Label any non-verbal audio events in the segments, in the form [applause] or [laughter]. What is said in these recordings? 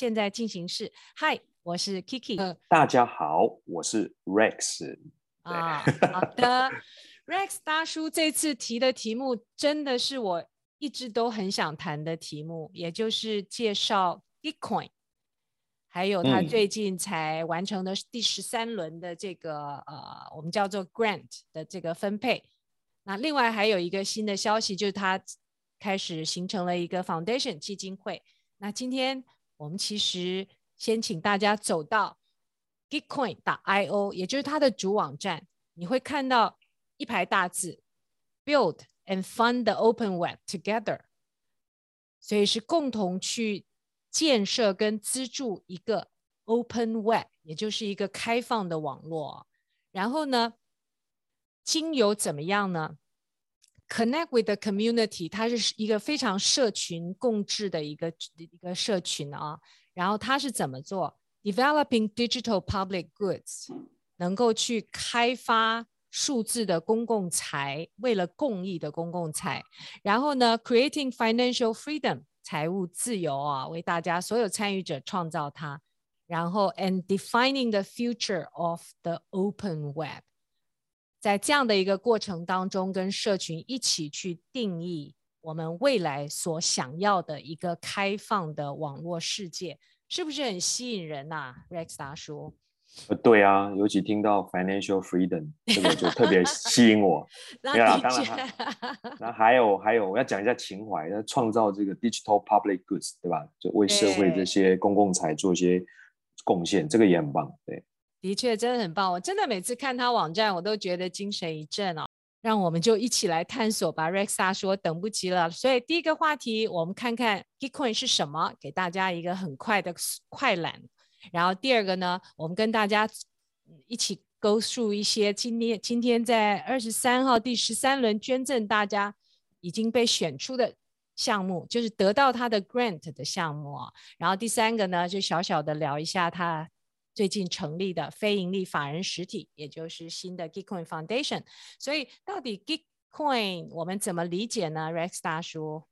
现在进行式。嗨，我是 Kiki。大家好，我是 Rex。啊，[laughs] 好的，Rex 大叔这次提的题目真的是我一直都很想谈的题目，也就是介绍 Bitcoin，还有他最近才完成的第十三轮的这个、嗯、呃，我们叫做 Grant 的这个分配。那另外还有一个新的消息，就是他开始形成了一个 Foundation 基金会。那今天我们其实先请大家走到 Gitcoin.io，也就是它的主网站，你会看到一排大字：Build and Fund the Open Web Together。所以是共同去建设跟资助一个 Open Web，也就是一个开放的网络。然后呢，经由怎么样呢 ？Connect with the community，它是一个非常社群共治的一个一个社群啊。然后它是怎么做？Developing digital public goods，能够去开发数字的公共财，为了公益的公共财。然后呢，Creating financial freedom，财务自由啊，为大家所有参与者创造它。然后，and defining the future of the open web。 在这样的一个过程当中，跟社群一起去定义我们未来所想要的一个开放的网络世界，是不是很吸引人呐、啊，Rex 大叔？对啊，尤其听到 financial freedom 这个就特别吸引我。[laughs] 那当然，那还有还有，我要讲一下情怀，要创造这个 digital public goods，对吧？就为社会这些公共财做一些贡献，这个也很棒，对。的确，真的很棒。我真的每次看他网站，我都觉得精神一振哦。让我们就一起来探索吧，Rex 大说，等不及了。所以第一个话题，我们看看 Gitcoin 是什么，给大家一个很快的快览。然后第二个呢，我们跟大家一起勾述一些今天今天在二十三号第十三轮捐赠大家已经被选出的项目，就是得到他的 Grant 的项目。然后第三个呢，就小小的聊一下他。最近成立的非营利法人实体，也就是新的 Gitcoin Foundation。所以，到底 Gitcoin 我们怎么理解呢？Rex 大叔？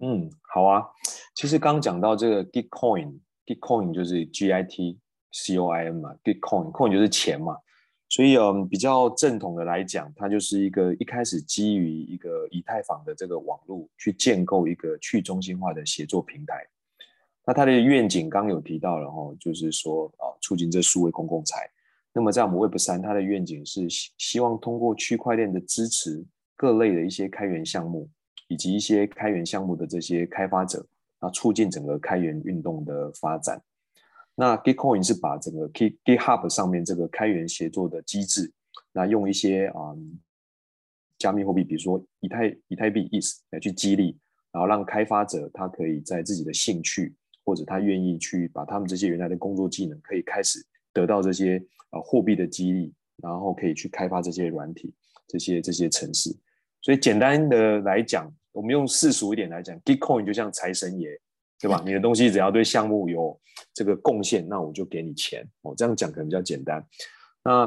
嗯，好啊。其实刚讲到这个 Gitcoin，Gitcoin 就是 G I T C O I N 嘛，Gitcoin，Coin 就是钱嘛。所以，嗯，比较正统的来讲，它就是一个一开始基于一个以太坊的这个网络去建构一个去中心化的协作平台。那它的愿景刚有提到了哈，就是说啊，促进这数位公共财。那么在我们 Web 三，它的愿景是希希望通过区块链的支持，各类的一些开源项目，以及一些开源项目的这些开发者，啊，促进整个开源运动的发展。那 Gitcoin 是把整个 Git GitHub 上面这个开源协作的机制，那用一些啊加密货币，比如说以太以太币 e s 来去激励，然后让开发者他可以在自己的兴趣。或者他愿意去把他们这些原来的工作技能，可以开始得到这些呃货币的激励，然后可以去开发这些软体、这些这些程式。所以简单的来讲，我们用世俗一点来讲，Gitcoin 就像财神爷，对吧？你的东西只要对项目有这个贡献，那我就给你钱。哦，这样讲可能比较简单。那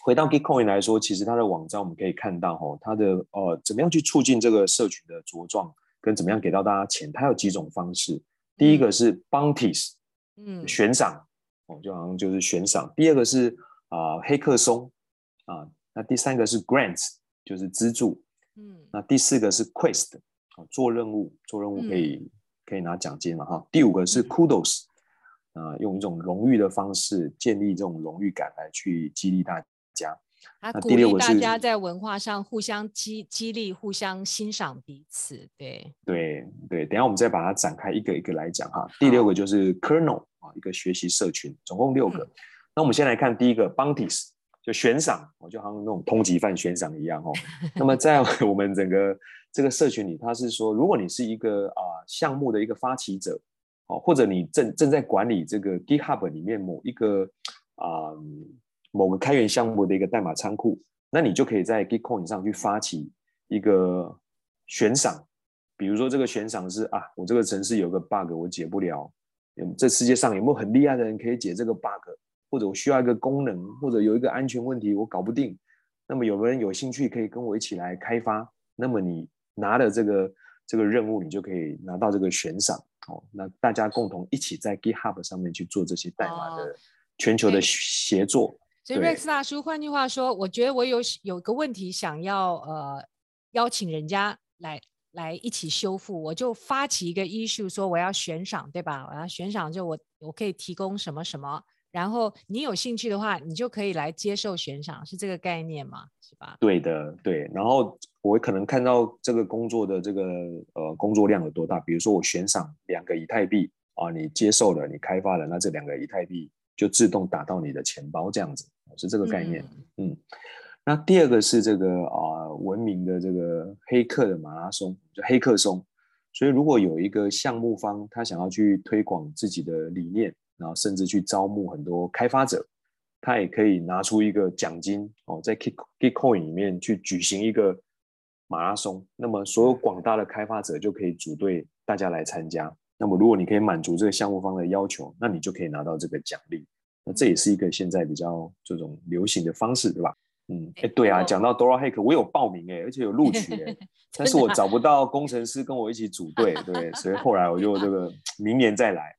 回到 Gitcoin 来说，其实它的网站我们可以看到，哦，它的呃怎么样去促进这个社群的茁壮，跟怎么样给到大家钱，它有几种方式。第一个是 bounties，嗯，悬赏，哦，就好像就是悬赏。第二个是啊、呃、黑客松，啊，那第三个是 grants，就是资助，嗯，那第四个是 quest，哦，做任务，做任务可以、嗯、可以拿奖金嘛哈。第五个是 kudos，啊、呃，用一种荣誉的方式建立这种荣誉感来去激励大家。他鼓励大家在文化上互相激激励，互相欣赏彼此。对对对，等一下我们再把它展开一个一个来讲哈。第六个就是 kernel 啊，一个学习社群，总共六个。嗯、那我们先来看第一个 bounties，就悬赏，我就好像那种通缉犯悬赏一样哦。[laughs] 那么在我们整个这个社群里，它是说，如果你是一个啊项目的一个发起者，哦，或者你正正在管理这个 GitHub 里面某一个啊。某个开源项目的一个代码仓库，那你就可以在 Gitcoin 上去发起一个悬赏，比如说这个悬赏是啊，我这个城市有个 bug 我解不了，这世界上有没有很厉害的人可以解这个 bug？或者我需要一个功能，或者有一个安全问题我搞不定，那么有没有人有兴趣可以跟我一起来开发，那么你拿了这个这个任务，你就可以拿到这个悬赏。哦，那大家共同一起在 GitHub 上面去做这些代码的全球的协作。哦、所以 Rex 大叔，换句话说，我觉得我有有个问题想要呃邀请人家来来一起修复，我就发起一个 issue 说我要悬赏，对吧？我要悬赏，就我我可以提供什么什么。然后你有兴趣的话，你就可以来接受悬赏，是这个概念吗？是吧？对的，对。然后我可能看到这个工作的这个呃工作量有多大，比如说我悬赏两个以太币啊，你接受了，你开发了，那这两个以太币就自动打到你的钱包，这样子是这个概念。嗯，嗯。那第二个是这个啊，文明的这个黑客的马拉松，就黑客松。所以如果有一个项目方，他想要去推广自己的理念。然后甚至去招募很多开发者，他也可以拿出一个奖金哦，在 Gitcoin 里面去举行一个马拉松。那么所有广大的开发者就可以组队，大家来参加。那么如果你可以满足这个项目方的要求，那你就可以拿到这个奖励。那这也是一个现在比较这种流行的方式，对吧？嗯，哎，对啊，讲到 Dora Hack，我有报名哎，而且有录取哎，[laughs] 但是我找不到工程师跟我一起组队，对，所以后来我就这个 [laughs] 明年再来。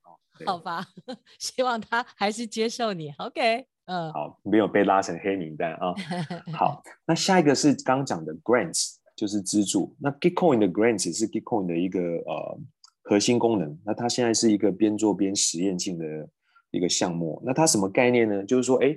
好吧，[laughs] 希望他还是接受你。OK，嗯，好，没有被拉成黑名单啊。好，那下一个是刚讲的 Grants，就是资助。那 Gitcoin 的 Grants 是 Gitcoin 的一个呃核心功能。那它现在是一个边做边实验性的一个项目。那它什么概念呢？就是说，哎，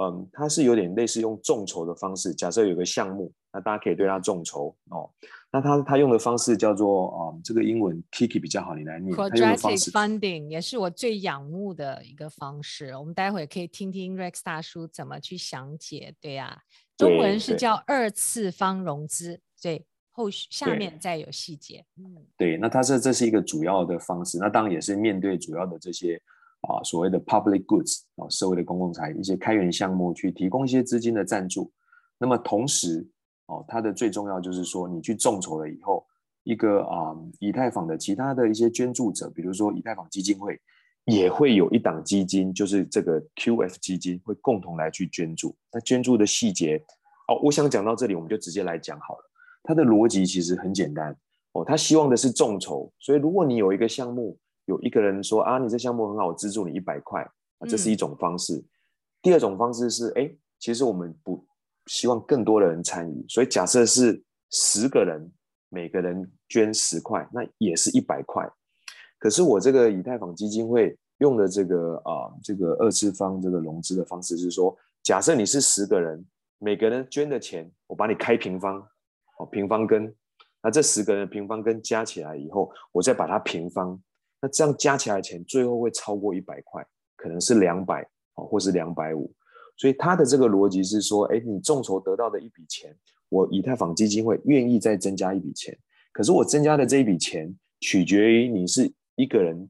嗯，它是有点类似用众筹的方式。假设有个项目，那大家可以对它众筹哦。那它它用的方式叫做啊、嗯，这个英文 Kiki 比较好，你来念。Quadratic funding 也是我最仰慕的一个方式。我们待会可以听听 Rex 大叔怎么去详解。对呀、啊，中文是叫二次方融资。对，对后续下面再有细节。嗯，对，那它是这是一个主要的方式。那当然也是面对主要的这些啊所谓的 public goods 啊社会的公共财一些开源项目去提供一些资金的赞助。那么同时。哦，它的最重要就是说，你去众筹了以后，一个啊、嗯，以太坊的其他的一些捐助者，比如说以太坊基金会，也会有一档基金，就是这个 QF 基金，会共同来去捐助。那捐助的细节，哦，我想讲到这里，我们就直接来讲好了。它的逻辑其实很简单，哦，他希望的是众筹，所以如果你有一个项目，有一个人说啊，你这项目很好，我资助你一百块，啊，这是一种方式。嗯、第二种方式是，哎，其实我们不。希望更多的人参与，所以假设是十个人，每个人捐十块，那也是一百块。可是我这个以太坊基金会用的这个啊、呃，这个二次方这个融资的方式是说，假设你是十个人，每个人捐的钱，我把你开平方，平方根，那这十个人平方根加起来以后，我再把它平方，那这样加起来的钱最后会超过一百块，可能是两百，哦，或是两百五。所以他的这个逻辑是说，哎，你众筹得到的一笔钱，我以太坊基金会愿意再增加一笔钱。可是我增加的这一笔钱，取决于你是一个人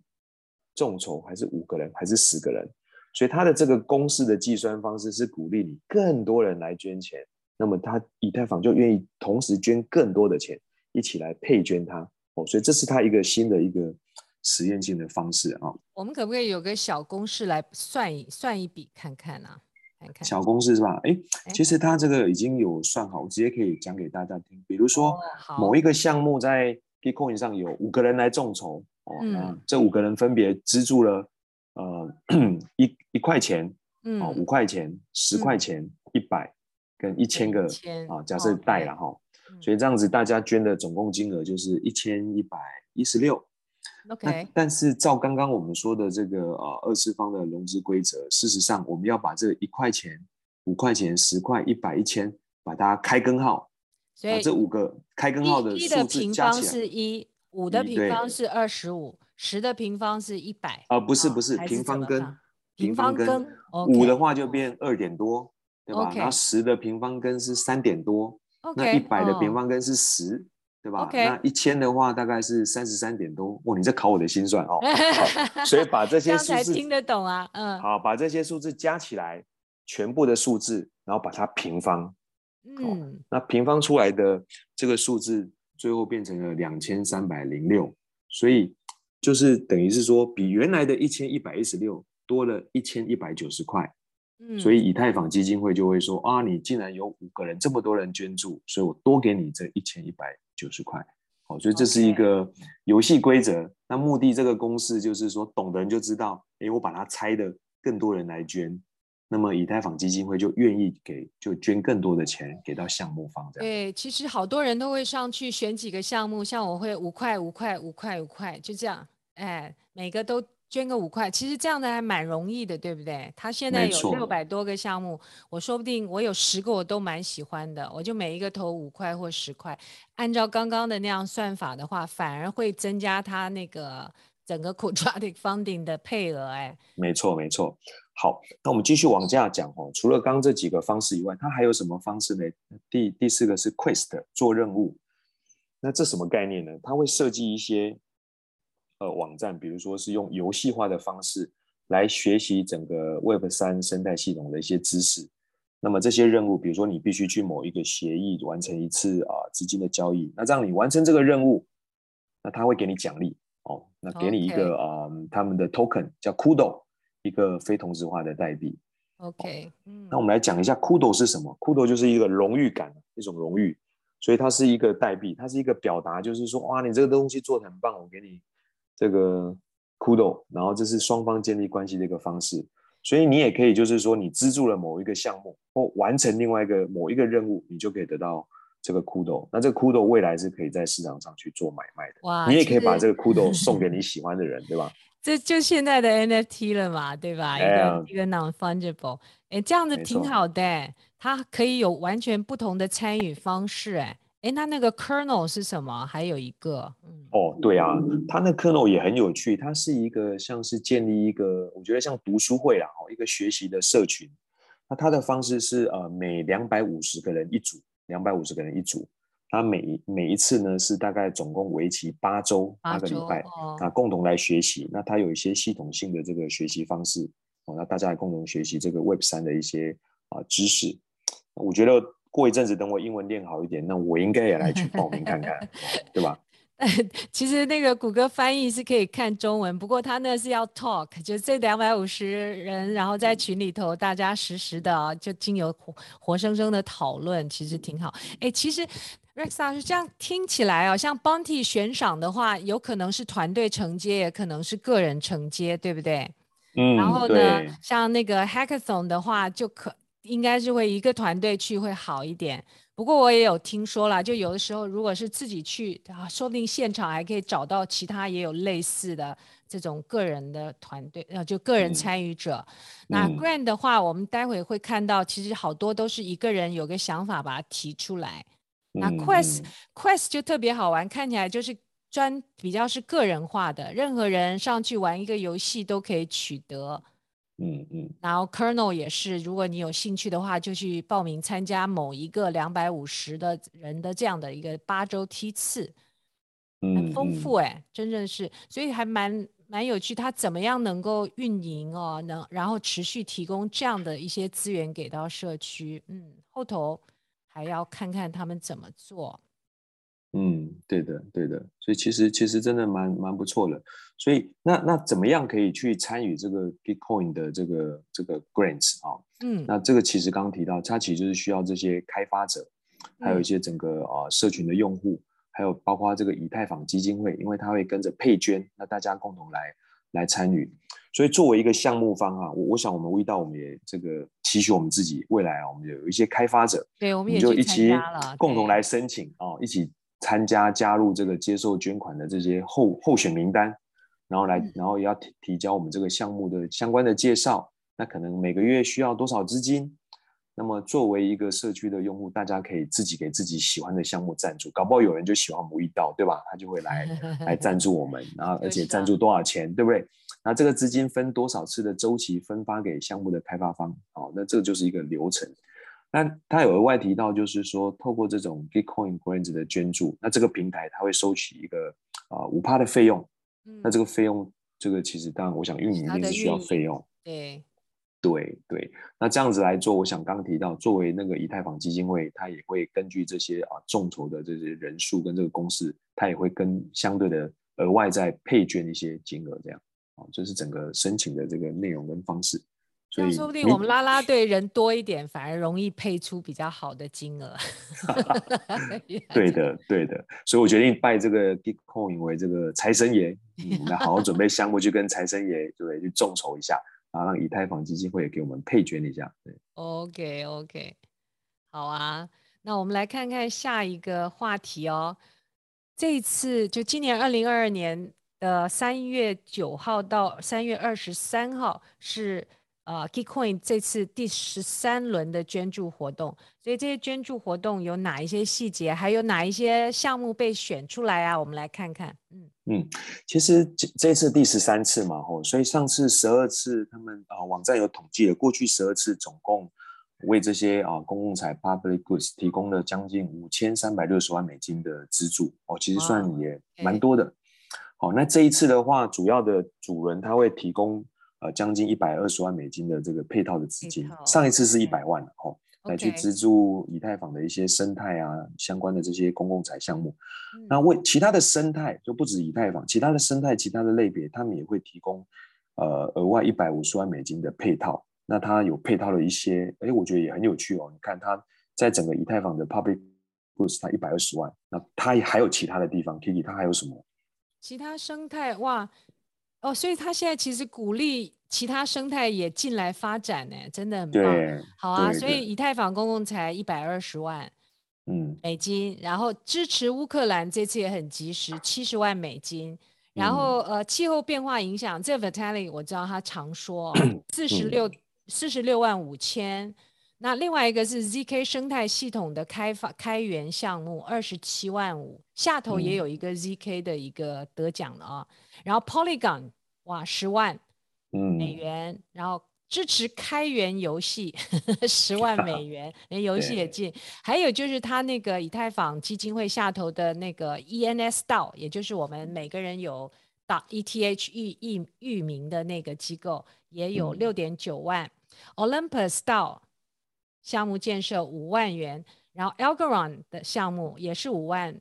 众筹，还是五个人，还是十个人。所以他的这个公式的计算方式是鼓励你更多人来捐钱，那么他以太坊就愿意同时捐更多的钱，一起来配捐它。哦，所以这是他一个新的一个实验性的方式啊。我们可不可以有个小公式来算一算一笔看看呢、啊？小公式是吧？哎，其实他这个已经有算好，我直接可以讲给大家听。比如说，某一个项目在 Bitcoin 上有五个人来众筹，哦，嗯，这五个人分别资助了呃 [clears throat] 一一块钱，哦，五块钱、十块钱、一百跟一千个啊，假设带了哈，所以这样子大家捐的总共金额就是一千一百一十六。OK，但是照刚刚我们说的这个呃二次方的融资规则，事实上我们要把这一块钱、五块钱、十块、一百、一千，把它开根号，所以这五个开根号的数字加起来，是一，五的平方是二十五，十的平方是一百。啊，不是不是，平方根，平方根，五的话就变二点多，对吧？然后十的平方根是三点多，那一百的平方根是十。对吧？Okay. 那一千的话大概是三十三点多。哇，你在考我的心算哦。[laughs] 所以把这些数字听得懂啊，嗯。好，把这些数字加起来，全部的数字，然后把它平方。嗯。哦，那平方出来的这个数字，最后变成了两千三百零六。所以就是等于是说，比原来的一千一百一十六多了一千一百九十块。所以以太坊基金会就会说啊，你竟然有五个人这么多人捐助，所以我多给你这一千一百九十块。好，所以这是一个游戏规则。那目的这个公式就是说，懂的人就知道，哎，我把它拆的更多人来捐，那么以太坊基金会就愿意给，就捐更多的钱给到项目方这样。对，其实好多人都会上去选几个项目，像我会五块五块五块五块，就这样，哎，每个都。捐个五块，其实这样的还蛮容易的，对不对？他现在有六百多个项目，我说不定我有十个我都蛮喜欢的，我就每一个投五块或十块。按照刚刚的那样算法的话，反而会增加他那个整个 quadratic funding 的配额。哎，没错没错。好，那我们继续往下讲哦。除了刚刚这几个方式以外，它还有什么方式呢？第第四个是 quest 做任务。那这什么概念呢？它会设计一些。呃，网站，比如说是用游戏化的方式来学习整个 Web 三生态系统的一些知识。那么这些任务，比如说你必须去某一个协议完成一次啊资金的交易，那这样你完成这个任务，那他会给你奖励哦，那给你一个啊他们的 token 叫 Kudo，一个非同质化的代币。OK，、嗯、那我们来讲一下 Kudo 是什么？Kudo 就是一个荣誉感，一种荣誉，所以它是一个代币，它是一个表达，就是说哇，你这个东西做的很棒，我给你。这个 Kudo，然后这是双方建立关系的一个方式，所以你也可以就是说，你资助了某一个项目或完成另外一个某一个任务，你就可以得到这个 Kudo。那这个 Kudo 未来是可以在市场上去做买卖的。哇，你也可以把这个 Kudo [laughs] 送给你喜欢的人，对吧？[laughs] 这就现在的 NFT 了嘛，对吧？一个一个 non-fungible，哎，这样子挺好的，错它可以有完全不同的参与方式，哎。哎，那那个 kernel 是什么？还有一个，嗯，哦，对啊，它那 kernel 也很有趣，它是一个像是建立一个，我觉得像读书会啊，一个学习的社群。那它的方式是呃，每两百五十个人一组，两百五十个人一组。它每每一次呢是大概总共为期八周，八个礼拜，哦、那共同来学习。那它有一些系统性的这个学习方式，哦，那大家来共同学习这个 Web 三的一些啊、呃、知识。我觉得。过一阵子，等我英文练好一点，那我应该也来去报名看看，[laughs] 对吧？其实那个谷歌翻译是可以看中文，不过他那是要 talk，就这两百五十人，然后在群里头大家实时的就经由活活生生的讨论，其实挺好。哎，其实 Rex 老师这样听起来哦，像 Bounty 悬赏的话，有可能是团队承接，也可能是个人承接，对不对？嗯。然后呢，像那个 Hackathon 的话，就可。应该是会一个团队去会好一点，不过我也有听说了，就有的时候如果是自己去啊，说不定现场还可以找到其他也有类似的这种个人的团队，呃，就个人参与者。嗯、那 Grant 的话，我们待会会看到，其实好多都是一个人有个想法把它提出来。嗯、那 Quest、嗯、Quest 就特别好玩，看起来就是专比较是个人化的，任何人上去玩一个游戏都可以取得。嗯嗯，然后 Kernel 也是，如果你有兴趣的话，就去报名参加某一个两百五十的人的这样的一个八周梯次，很丰富哎，嗯、真正是，所以还蛮蛮有趣。他怎么样能够运营哦，能然后持续提供这样的一些资源给到社区，嗯，后头还要看看他们怎么做。嗯，对的，对的，所以其实其实真的蛮蛮不错的。所以那那怎么样可以去参与这个 Bitcoin 的这个这个 grants 啊？嗯，那这个其实刚刚提到，它其实就是需要这些开发者，还有一些整个啊、呃、社群的用户，还有包括这个以太坊基金会，因为它会跟着配捐，那大家共同来来参与。所以作为一个项目方啊，我我想我们味道我们也这个期许我们自己未来啊，我们有一些开发者，对，我们也就一起共同来申请啊，一起。参加加入这个接受捐款的这些候候选名单，然后来，然后也要提提交我们这个项目的相关的介绍。那可能每个月需要多少资金？那么作为一个社区的用户，大家可以自己给自己喜欢的项目赞助。搞不好有人就喜欢我们味道，对吧？他就会来 [laughs] 来赞助我们，然后而且赞助多少钱，对不对？那这个资金分多少次的周期分发给项目的开发方？好，那这就是一个流程。那他有额外提到，就是说透过这种 Gitcoin Grants 的捐助，那这个平台它会收取一个啊五趴的费用。嗯、那这个费用，这个其实当然，我想运营一定是需要费用。对，对对。那这样子来做，我想刚刚提到，作为那个以太坊基金会，它也会根据这些啊众筹的这些人数跟这个公式，它也会跟相对的额外再配捐一些金额，这样啊，这是整个申请的这个内容跟方式。所以说不定我们拉拉队人多一点，反而容易配出比较好的金额。[laughs] 对的，对的。所以我决定拜这个 Gitcoin 为这个财神爷，嗯，来好好准备项目，去跟财神爷对去众筹一下，然后让以太坊基金会也给我们配捐一下。对，OK OK，好啊。那我们来看看下一个话题哦。这一次就今年二零二二年的三月九号到三月二十三号是。呃、uh，Gitcoin 这次第十三轮的捐助活动，所以这些捐助活动有哪一些细节，还有哪一些项目被选出来啊？我们来看看。嗯嗯，其实这这次第十三次嘛，吼，所以上次十二次他们啊、呃、网站有统计了，过去十二次总共为这些啊、呃、公共财 public goods 提供了将近五千三百六十万美金的资助哦，其实算也蛮多的。好、哦，那这一次的话，主要的主人他会提供。呃，将近一百二十万美金的这个配套的资金，上一次是一百万哦来去资助以太坊的一些生态啊相关的这些公共财项目。嗯、那为其他的生态就不止以太坊，其他的生态、其他的类别，他们也会提供呃额外一百五十万美金的配套。那它有配套的一些，哎，我觉得也很有趣哦。你看它在整个以太坊的 public goods 它一百二十万，那它还有其他的地方，Kiki 它还有什么？其他生态哇。哦，所以他现在其实鼓励其他生态也进来发展呢，真的很棒。好啊，所以以太坊公共才一百二十万，嗯，美金，然后支持乌克兰这次也很及时，七十万美金。然后呃，气候变化影响，这 Vitalik 我知道他常说，四十六四十六万五千。那另外一个是 ZK 生态系统的开发开源项目，二十七万五。下头也有一个 ZK 的一个得奖了啊。然后 Polygon 哇，十万美元，嗯，然后支持开源游戏 [laughs] 十万美元，连游戏也进。还有就是他那个以太坊基金会下头的那个 ENS DAO，也就是我们每个人有打 ETH 域域域名的那个机构，也有六点九万。嗯、Olympus DAO 项目建设五万元，然后 Algorand 的项目也是五万。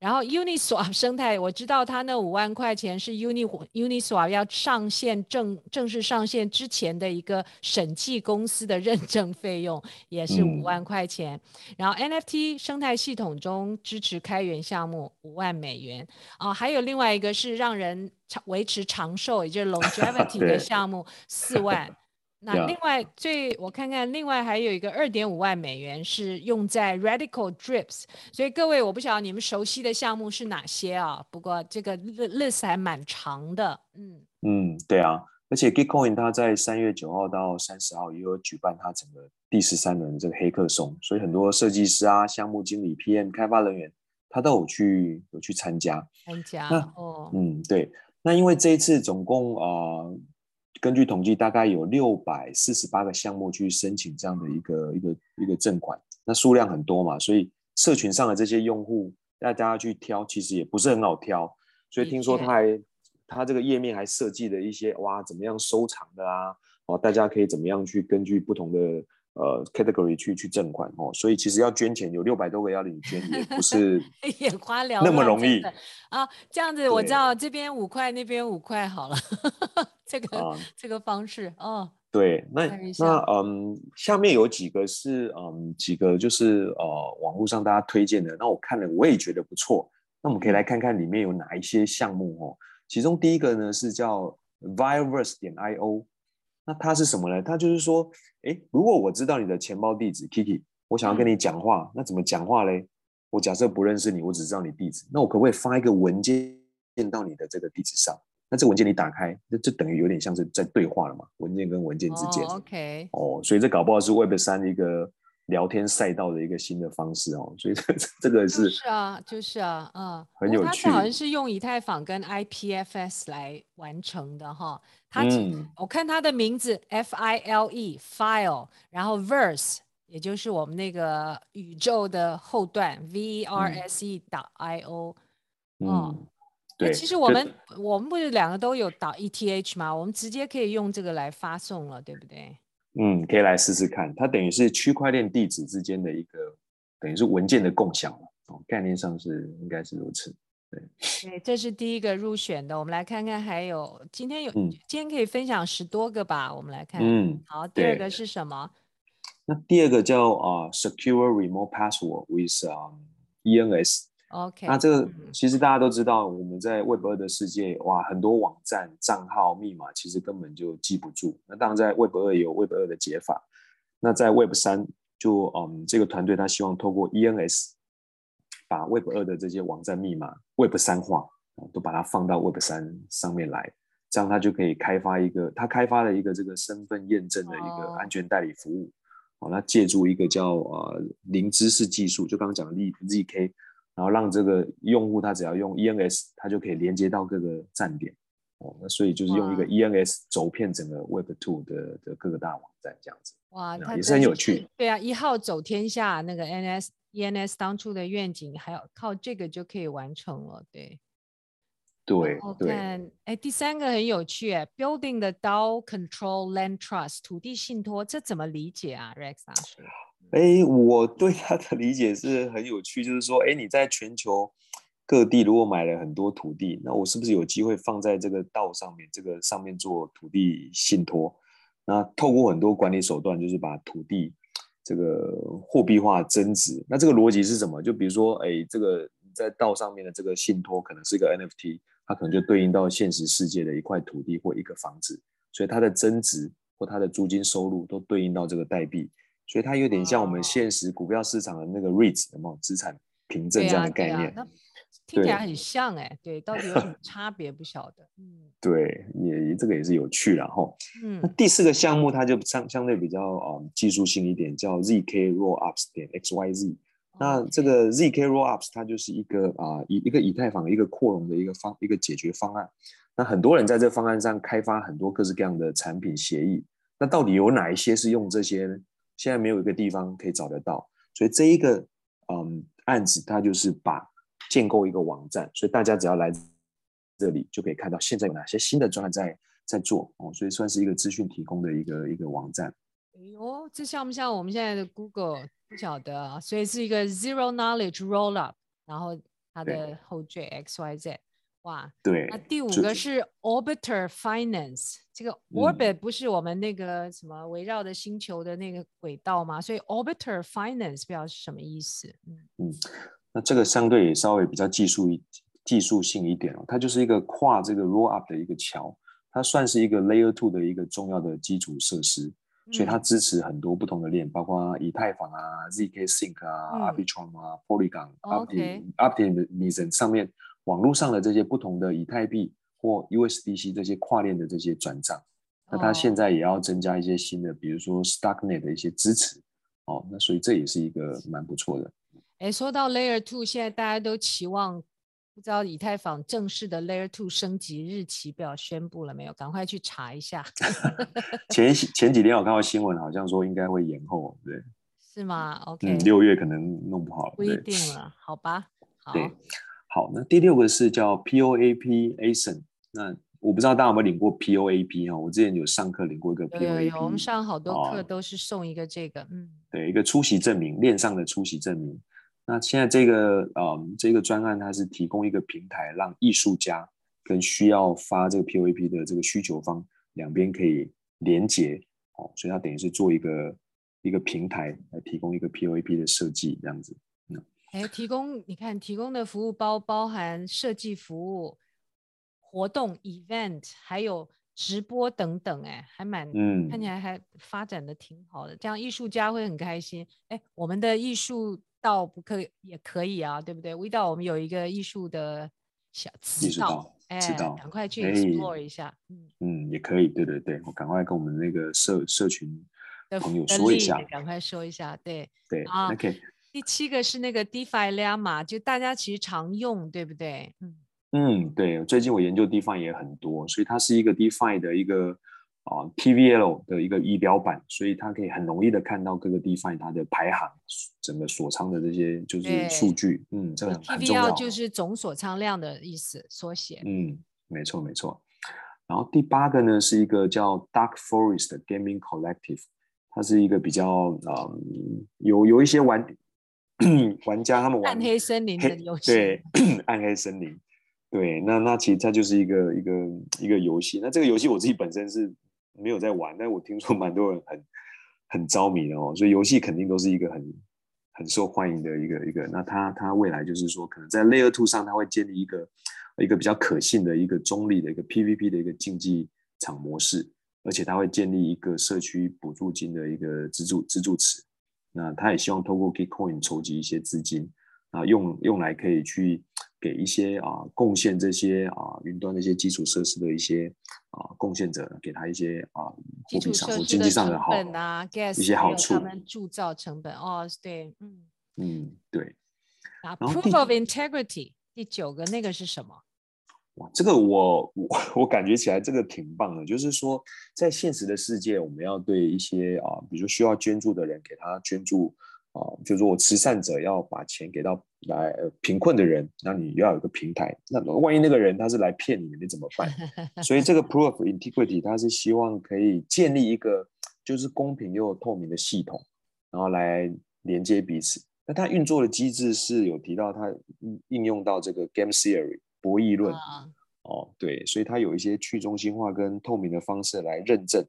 然后 Uniswap 生态，我知道他那五万块钱是 Uni Uniswap 要上线正正式上线之前的一个审计公司的认证费用，也是五万块钱。嗯、然后 NFT 生态系统中支持开源项目五万美元啊，还有另外一个是让人长维持长寿，也就是 [laughs] Longevity 的项目四万。那另外最我看看，另外还有一个二点五万美元是用在 Radical Drips，所以各位我不晓得你们熟悉的项目是哪些啊？不过这个 list 还蛮长的，嗯嗯，对啊，而且 Gitcoin 它在三月九号到三十号也有举办它整个第十三轮这个黑客松，所以很多设计师啊、项目经理、PM、开发人员他都有去有去参加参加哦，嗯对，那因为这一次总共啊。呃根据统计，大概有六百四十八个项目去申请这样的一个一个一个赠款，那数量很多嘛，所以社群上的这些用户，大家去挑，其实也不是很好挑。所以听说他还他这个页面还设计了一些哇，怎么样收藏的啊？哦，大家可以怎么样去根据不同的呃 category 去去赠款哦。所以其实要捐钱，有六百多个要你捐，也不是 [laughs] 眼花缭乱那么容易啊。这样子我知道这边五块，那边五块好了。[laughs] 这个、嗯、这个方式哦，对，那那嗯，下面有几个是嗯几个就是呃网络上大家推荐的，那我看了我也觉得不错，那我们可以来看看里面有哪一些项目哦。其中第一个呢是叫 Vireverse 点 io，那它是什么呢？它就是说，哎，如果我知道你的钱包地址 Kiki，我想要跟你讲话，嗯、那怎么讲话嘞？我假设不认识你，我只知道你地址，那我可不可以发一个文件到你的这个地址上？那这文件你打开，那就等于有点像是在对话了嘛？文件跟文件之间。Oh, OK。哦，所以这搞不好是 Web 三一个聊天赛道的一个新的方式哦。所以 [laughs] 这这个是。是啊，就是啊，嗯。很有趣。它好像是用以太坊跟 IPFS 来完成的哈。它，嗯，我看它的名字 F I L E File，然后 Verse，也就是我们那个宇宙的后段 V E R S E 打 I O。嗯。对，其实我们我们不是两个都有导 ETH 吗？我们直接可以用这个来发送了，对不对？嗯，可以来试试看。它等于是区块链地址之间的一个，等于是文件的共享哦，概念上是应该是如此。对，对，这是第一个入选的。我们来看看，还有今天有，嗯、今天可以分享十多个吧？我们来看，嗯，好，第二个是什么？那第二个叫啊、uh, Secure Remote Password with、um, ENS。OK，那这个其实大家都知道，我们在 Web 二的世界，哇，很多网站账号密码其实根本就记不住。那当然在 Web 二有 Web 二的解法。那在 Web 三就嗯，这个团队他希望透过 ENS 把 Web 二的这些网站密码 Web 三化，都把它放到 Web 三上面来，这样他就可以开发一个，他开发了一个这个身份验证的一个安全代理服务。好，那借助一个叫呃零知识技术，就刚刚讲的 ZK。然后让这个用户他只要用 ENS，他就可以连接到各个站点哦。那所以就是用一个 ENS 走遍整个 Web Two 的的各个大网站这样子。哇，也是很有趣。对啊，一号走天下那个 NS ENS 当初的愿景，还要靠这个就可以完成了。对，对对。哎，第三个很有趣，哎，Building the DAO Control Land Trust 土地信托，这怎么理解啊，Rex 老师？哎，我对他的理解是很有趣，就是说，哎，你在全球各地如果买了很多土地，那我是不是有机会放在这个道上面，这个上面做土地信托？那透过很多管理手段，就是把土地这个货币化增值。那这个逻辑是什么？就比如说，哎，这个在道上面的这个信托可能是一个 NFT，它可能就对应到现实世界的一块土地或一个房子，所以它的增值或它的租金收入都对应到这个代币。所以它有点像我们现实股票市场的那个 REITs，有没有资产凭证这样的概念？那听起来很像哎、欸，对，到底有什么 [laughs] 差别？不晓得。嗯，对，也这个也是有趣然后。嗯，那第四个项目它就相相对比较嗯技术性一点，叫 ZK Rollups 点 XYZ。那这个 ZK Rollups 它就是一个啊一一个以太坊一个扩容的一个方一个解决方案。那很多人在这方案上开发很多各式各样的产品协议。那到底有哪一些是用这些呢？现在没有一个地方可以找得到，所以这一个嗯案子，它就是把建构一个网站，所以大家只要来这里就可以看到现在有哪些新的专案在在做哦，所以算是一个资讯提供的一个一个网站。哎呦，这像不像我们现在的 Google？不晓得啊，所以是一个 Zero Knowledge Rollup，然后它的后缀 X Y Z。哇，对，那第五个是 Orbiter Finance，这个 Orbit 不是我们那个什么围绕的星球的那个轨道吗？嗯、所以 Orbiter Finance 不知道是什么意思。嗯嗯，那这个相对也稍微比较技术一技术性一点哦，它就是一个跨这个 Rollup 的一个桥，它算是一个 Layer Two 的一个重要的基础设施，所以它支持很多不同的链，嗯、包括以太坊啊、ZK Sync 啊、嗯、Arbitrum 啊、Polygon. Optimism 上面。网络上的这些不同的以太币或 USDC 这些跨链的这些转账，那它现在也要增加一些新的，比如说 Starknet 的一些支持，哦，那所以这也是一个蛮不错的。哎，说到 Layer Two，现在大家都期望，不知道以太坊正式的 Layer Two 升级日期表宣布了没有？赶快去查一下。[laughs] 前前几天我看到新闻，好像说应该会延后，对，是吗？OK，嗯，六月可能弄不好，不一定了，好吧？好。对好，那第六个是叫 POAP ASIN。那我不知道大家有没有领过 POAP 哈？我之前有上课领过一个 POAP。有有，我们上好多课都是送一个这个，嗯，对，一个出席证明，链上的出席证明。那现在这个嗯，这个专案它是提供一个平台，让艺术家跟需要发这个 POAP 的这个需求方两边可以连接，哦，所以它等于是做一个一个平台来提供一个 POAP 的设计这样子。哎，提供你看，提供的服务包包含设计服务、活动 event，还有直播等等，哎，还蛮，嗯，看起来还发展的挺好的，这样艺术家会很开心。哎，我们的艺术道不可以也可以啊，对不对？微道我们有一个艺术的小知道，哎，赶快去 explore 一下，嗯嗯，也可以，对对对，我赶快跟我们那个社社群的朋友说一下，赶快说一下，对对，OK。第七个是那个 DeFi Llama，就大家其实常用，对不对？嗯嗯，对。最近我研究 DeFi 也很多，所以它是一个 DeFi 的一个啊 TVL 的一个仪表板，所以它可以很容易的看到各个 DeFi 它的排行，整个锁仓的这些就是数据。嗯，这个很重要。TVL 就是总锁仓量的意思，缩写。嗯，没错没错。然后第八个呢是一个叫 Dark Forest Gaming Collective，它是一个比较嗯有有一些玩。[clears throat] 玩家他们玩暗黑森林的游戏，对，[clears throat] 暗黑森林，对，那那其实它就是一个一个一个游戏。那这个游戏我自己本身是没有在玩，但我听说蛮多人很很着迷的哦，所以游戏肯定都是一个很很受欢迎的一个一个。那它它未来就是说，可能在 Layer Two 上，它会建立一个一个比较可信的一个中立的一个 PVP 的一个竞技场模式，而且它会建立一个社区补助金的一个资助资助池。那他也希望透过 Gitcoin 筹集一些资金啊，用用来可以去给一些啊贡献这些啊云端的一些基础设施的一些啊贡献者，给他一些啊货币上或经济上的好啊，gas 一些好处，他们铸造成本哦，对，嗯嗯对。啊，Proof of Integrity 第九个那个是什么？哇，这个我我 [laughs] 我感觉起来这个挺棒的，就是说在现实的世界，我们要对一些啊，比如说需要捐助的人，给他捐助啊，就是说我慈善者要把钱给到来贫困的人，那你要有个平台，那万一那个人他是来骗你，你怎么办？[laughs] 所以这个 Proof of Integrity 它是希望可以建立一个就是公平又透明的系统，然后来连接彼此。那它运作的机制是有提到它应用到这个 Game Theory。博弈论，哦，对，所以它有一些去中心化跟透明的方式来认证，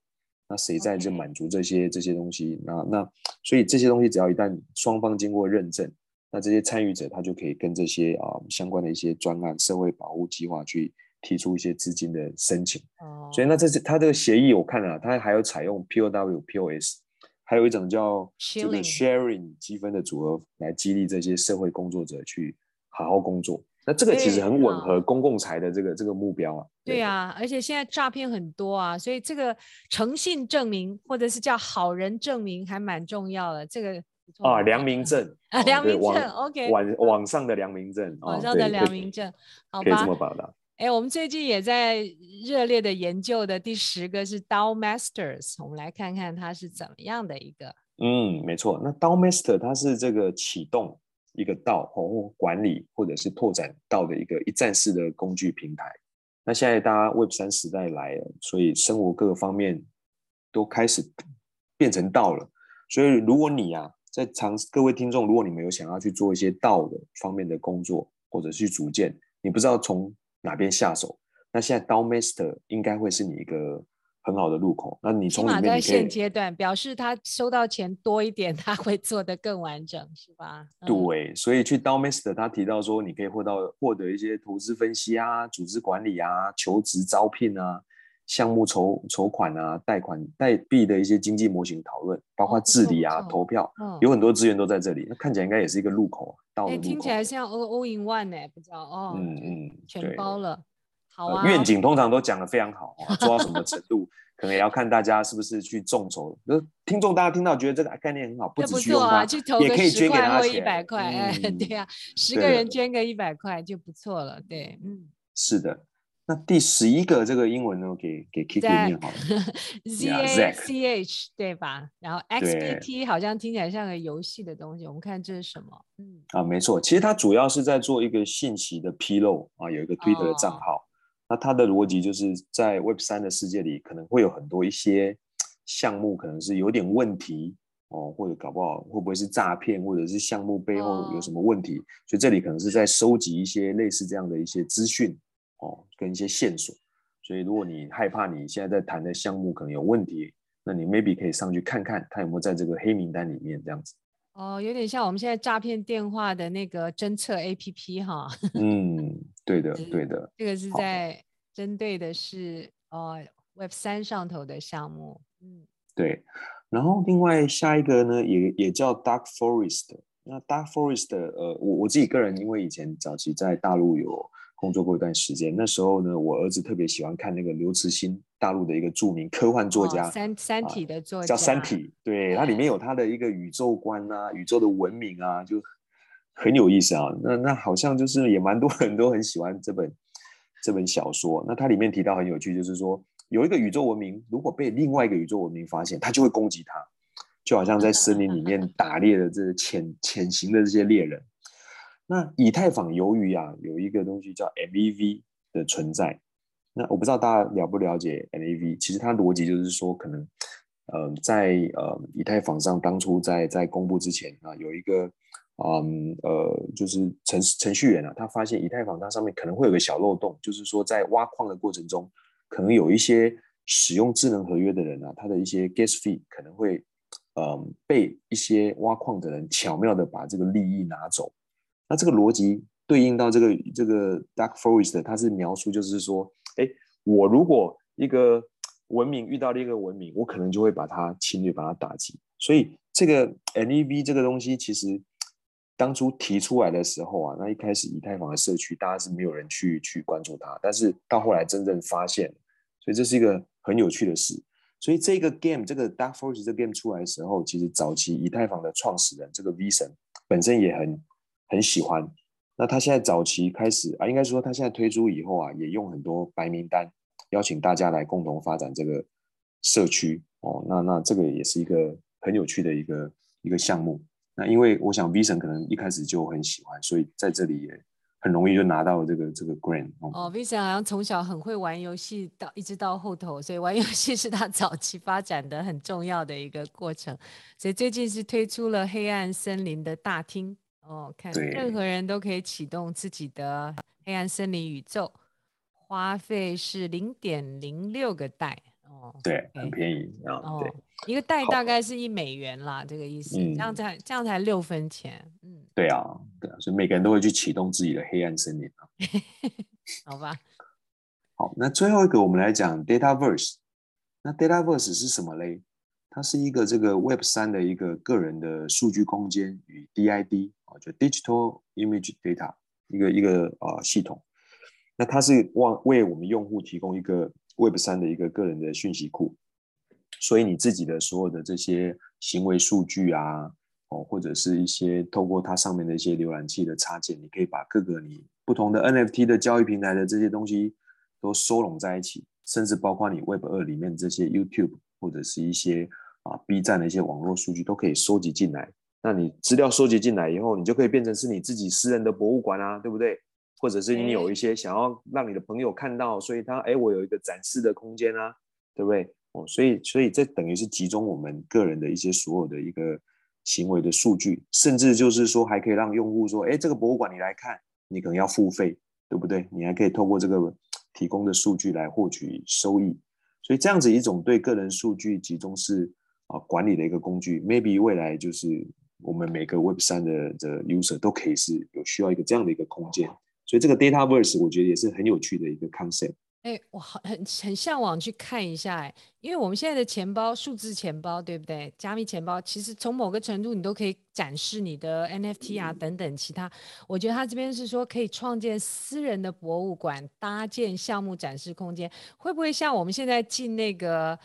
那谁在这满足这些.这些东西？那那所以这些东西只要一旦双方经过认证，那这些参与者他就可以跟这些啊、呃、相关的一些专案、社会保护计划去提出一些资金的申请。哦，oh. 所以那这是它这个协议，我看了、啊，它还有采用 POW、POS，还有一种叫这个 Sharing 积分的组合来激励这些社会工作者去好好工作。那这个其实很吻合公共财的这个这个目标啊。对啊，而且现在诈骗很多啊，所以这个诚信证明或者是叫好人证明还蛮重要的。这个啊，良民证啊，良民证，OK，网网上的良民证，网上的良民证，好吧，可以这么表达。哎，我们最近也在热烈的研究的第十个是 DAO Masters，我们来看看它是怎么样的一个。嗯，没错，那 DAO Master 它是这个启动。一个道哦或管理或者是拓展道的一个一站式的工具平台。那现在大家 Web 三时代来了，所以生活各个方面都开始变成道了。所以如果你啊在尝，各位听众，如果你们有想要去做一些道的方面的工作，或者去组建，你不知道从哪边下手，那现在 DAO Master 应该会是你一个。很好的入口，那你从里面你起码在现阶段表示他收到钱多一点，他会做得更完整，是吧？嗯、对，所以去 DAO Master 他提到说，你可以获到获得一些投资分析啊、组织管理啊、求职招聘啊、项目筹筹款啊、贷款代币的一些经济模型讨论，包括治理啊、哦、投票，嗯、有很多资源都在这里。那看起来应该也是一个入口，到听起来像 all all in one 呢、欸，不知道哦，嗯嗯，全包了。好啊，愿景通常都讲得非常好，做到什么程度？[laughs] 可能也要看大家是不是去众筹。那听众大家听到觉得这个概念很好，不只需要他，也可以捐给他一百块。哎，[laughs] 对呀，十个人捐个一百块就不错了。对，嗯，是的。那第十一个这个英文呢，给给 Kiki 念好了，[laughs] Z A C H 对吧？然后 X B T 好像听起来像个游戏的东西，我们看这是什么？嗯，啊，没错，其实它主要是在做一个信息的披露啊，有一个 Twitter 的账号。那它的逻辑就是在 Web 三的世界里，可能会有很多一些项目，可能是有点问题哦，或者搞不好会不会是诈骗，或者是项目背后有什么问题，哦、所以这里可能是在收集一些类似这样的一些资讯哦，跟一些线索。所以如果你害怕你现在在谈的项目可能有问题，那你 maybe 可以上去看看，它有没有在这个黑名单里面这样子。哦，有点像我们现在诈骗电话的那个侦测 APP 哈。[laughs] 嗯。对的，对的，这个是在针对的是呃 Web 三上头的项目，嗯，对。然后另外下一个呢，也也叫 Dark Forest。那 Dark Forest，呃，我我自己个人因为以前早期在大陆有工作过一段时间，那时候呢，我儿子特别喜欢看那个刘慈欣，大陆的一个著名科幻作家，哦、三三体的作家，叫三体，对，它里面有他的一个宇宙观啊，宇宙的文明啊，就。很有意思啊，那那好像就是也蛮多人都很喜欢这本这本小说。那它里面提到很有趣，就是说有一个宇宙文明，如果被另外一个宇宙文明发现，它就会攻击它，就好像在森林里面打 [laughs] 猎的这潜潜行的这些猎人。那以太坊由于啊有一个东西叫 MEV 的存在，那我不知道大家了不了解 MEV，其实它逻辑就是说可能呃在呃以太坊上当初在在公布之前啊有一个。嗯呃，就是程程序员啊，他发现以太坊它上面可能会有个小漏洞，就是说在挖矿的过程中，可能有一些使用智能合约的人啊，他的一些 gas fee 可能会嗯被一些挖矿的人巧妙的把这个利益拿走。那这个逻辑对应到这个这个 Dark Forest，它是描述就是说，哎，我如果一个文明遇到另一个文明，我可能就会把它侵略，把它打击。所以这个 NEV 这个东西，其实当初提出来的时候啊，那一开始以太坊的社区，大家是没有人去去关注它。但是到后来真正发现，所以这是一个很有趣的事。所以这个 game，这个 Dark Forest 这个 game 出来的时候，其实早期以太坊的创始人这个 V 神本身也很很喜欢。那他现在早期开始啊，应该说他现在推出以后啊，也用很多白名单。邀请大家来共同发展这个社区哦，那那这个也是一个很有趣的一个一个项目。那因为我想 V 神可能一开始就很喜欢，所以在这里也很容易就拿到这个这个 grant。哦，V 神好像从小很会玩游戏，到一直到后头，所以玩游戏是他早期发展的很重要的一个过程。所以最近是推出了黑暗森林的大厅哦，看任何人都可以启动自己的黑暗森林宇宙。花费是零点零六个代哦，对，很便宜啊。哦，一个代大概是一美元啦，这个意思。嗯，这样才这样才六分钱。嗯，对啊，对啊，所以每个人都会去启动自己的黑暗森林啊。[laughs] 好吧。好，那最后一个我们来讲 Dataverse。那 Dataverse 是什么嘞？它是一个这个 Web 三的一个个人的数据空间与 DID 啊，就 Digital Image Data 一个一个啊系统。那它是为为我们用户提供一个 Web 三的一个个人的讯息库，所以你自己的所有的这些行为数据啊，哦，或者是一些透过它上面的一些浏览器的插件，你可以把各个你不同的 NFT 的交易平台的这些东西都收拢在一起，甚至包括你 Web 二里面这些 YouTube 或者是一些啊 B 站的一些网络数据都可以收集进来。那你资料收集进来以后，你就可以变成是你自己私人的博物馆啊，对不对？或者是你有一些想要让你的朋友看到，所以他哎，我有一个展示的空间啊，对不对？哦，所以所以这等于是集中我们个人的一些所有的一个行为的数据，甚至就是说还可以让用户说，哎，这个博物馆你来看，你可能要付费，对不对？你还可以透过这个提供的数据来获取收益，所以这样子一种对个人数据集中式啊管理的一个工具，maybe 未来就是我们每个 Web 三的的 user 都可以是有需要一个这样的一个空间。所以这个 Dataverse 我觉得也是很有趣的一个 concept。哎，我好很很向往去看一下哎，因为我们现在的钱包，数字钱包，对不对？加密钱包，其实从某个程度你都可以展示你的 NFT 啊等等其他。我觉得他这边是说可以创建私人的博物馆，搭建项目展示空间，会不会像我们现在进那个？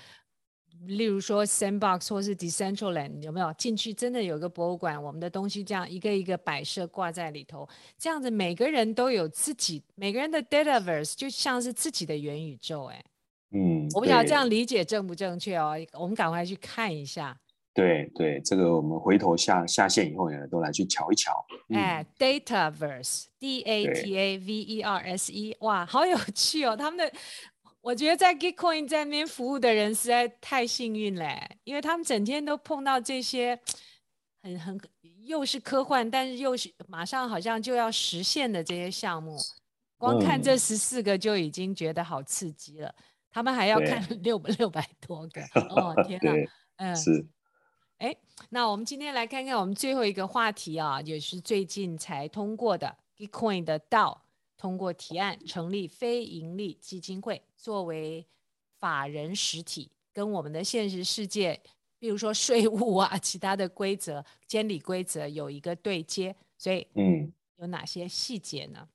例如说，Sandbox 或是 Decentraland 有没有进去？真的有个博物馆，我们的东西这样一个一个摆设挂在里头，这样子每个人都有自己，每个人的 Dataverse 就像是自己的元宇宙，哎，嗯，我不晓得这样理解正不正确哦，我们赶快去看一下。对对，这个我们回头下下线以后呢，都来去瞧一瞧。嗯、哎，Dataverse，D A T A V E R S E，哇，好有趣哦，他们的。我觉得在 Gitcoin 在那边服务的人实在太幸运了，因为他们整天都碰到这些很很又是科幻，但是又是马上好像就要实现的这些项目，光看这十四个就已经觉得好刺激了。嗯、他们还要看。[laughs] 六百六百多个，[laughs] 哦天哪，嗯是，哎，那我们今天来看看我们最后一个话题啊，也是最近才通过的 Gitcoin 的 DAO 通过提案成立非营利基金会。作为法人实体，跟我们的现实世界，比如说税务啊、其他的规则、监理规则有一个对接，所以嗯，有哪些细节呢？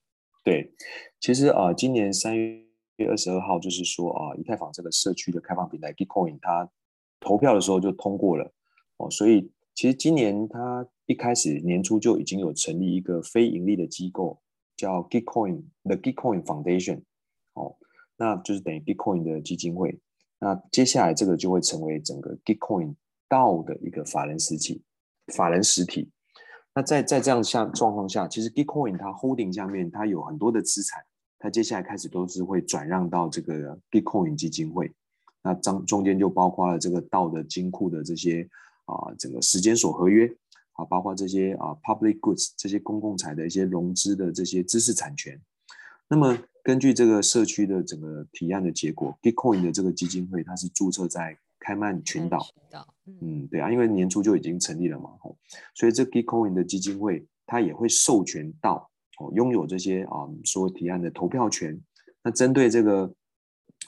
对，其实啊、呃，今年三月二十二号，就是说啊，以太坊这个社区的开放平台 Gitcoin，它投票的时候就通过了哦，所以其实今年它一开始年初就已经有成立一个非盈利的机构，叫 Gitcoin The Gitcoin Foundation，哦。那就是等于 Gitcoin 的基金会，那接下来这个就会成为整个 Gitcoin 道的一个法人实体，法人实体。那在在这样下状况下，其实 Gitcoin 它 holding 下面它有很多的资产，它接下来开始都是会转让到这个 Gitcoin 基金会。那中中间就包括了这个道的金库的这些啊整个时间所合约，啊，包括这些啊 public goods 这些公共财的一些融资的这些知识产权。那么根据这个社区的整个提案的结果，Gitcoin 的这个基金会它是注册在开曼群岛。嗯，对啊，因为年初就已经成立了嘛，所以这 Gitcoin 的基金会它也会授权到哦，拥有这些啊所有提案的投票权。那针对这个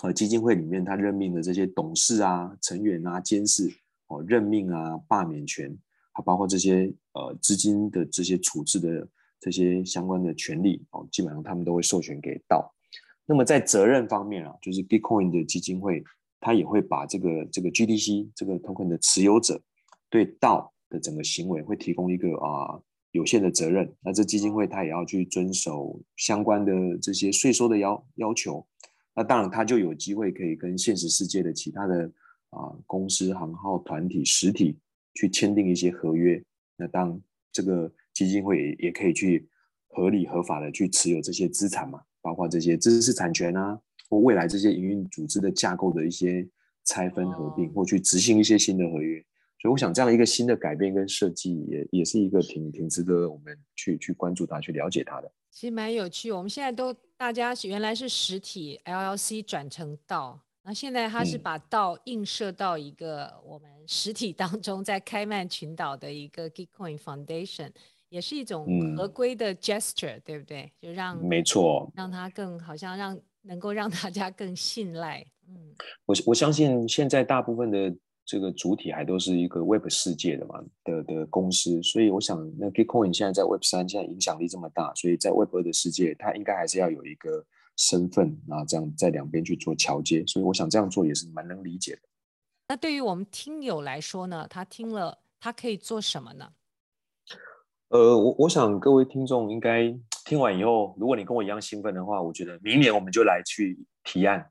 呃基金会里面他任命的这些董事啊、成员啊、监事哦，任命啊、罢免权，还包括这些呃资金的这些处置的。这些相关的权利哦，基本上他们都会授权给道。那么在责任方面啊，就是 Gitcoin 的基金会，他也会把这个这个 GDC 这个 token 的持有者对道的整个行为会提供一个啊有限的责任。那这基金会他也要去遵守相关的这些税收的要要求。那当然他就有机会可以跟现实世界的其他的啊公司、行号、团体、实体去签订一些合约。那当这个。基金会也可以去合理合法的去持有这些资产嘛，包括这些知识产权啊，或未来这些营运组织的架构的一些拆分合并，或去执行一些新的合约。所以我想这样一个新的改变跟设计，也也是一个挺挺值得我们去去关注它、去了解它的。其实蛮有趣，我们现在都大家原来是实体 LLC 转成道。那现在他是把道映射到一个我们实体当中，在开曼群岛的一个 Gitcoin Foundation。也是一种合规的 gesture，嗯，对不对？就让没错，让它更好像让能够让大家更信赖。嗯，我我相信现在大部分的这个主体还都是一个 Web 世界的嘛的的公司，所以我想那 Gitcoin 现在在 Web 三现在影响力这么大，所以在 Web 二的世界，它应该还是要有一个身份啊，这样在两边去做桥接。所以我想这样做也是蛮能理解的。那对于我们听友来说呢，他听了他可以做什么呢？呃，我我想各位听众应该听完以后，如果你跟我一样兴奋的话，我觉得明年我们就来去提案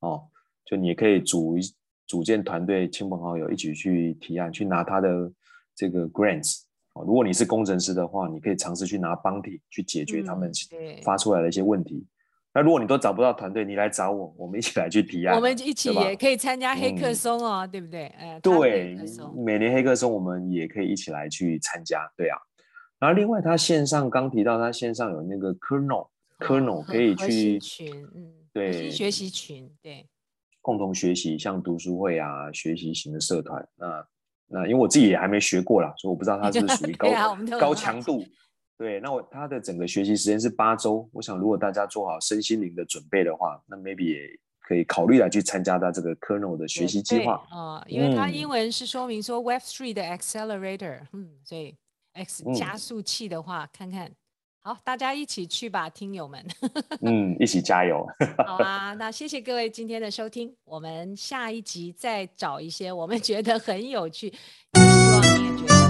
哦，就你也可以组一组建团队，亲朋好友一起去提案，去拿他的这个 grants 哦。如果你是工程师的话，你可以尝试去拿 bounty 去解决他们发出来的一些问题。嗯、那如果你都找不到团队，你来找我，我们一起来去提案。我们一起也可以参加黑客松哦，嗯、对不对？呃，对，每年黑客松我们也可以一起来去参加，对啊。然后另外，他线上刚提到，他线上有那个 kernel，kernel 可以去群，嗯，对，学习群，对，共同学习，像读书会啊，学习型的社团。那那因为我自己也还没学过啦，所以我不知道它是属于高、啊、高强度。对，那我他的整个学习时间是八周。我想如果大家做好身心灵的准备的话，那 maybe 也可以考虑来去参加他这个 kernel 的学习计划啊、呃，因为它英文是说明说 Web Three 的 Accelerator，嗯，所以。X 加速器的话，嗯，看看，好，大家一起去吧，听友们。[laughs] 嗯，一起加油。好啊，那谢谢各位今天的收听，我们下一集再找一些我们觉得很有趣，也希望你也觉得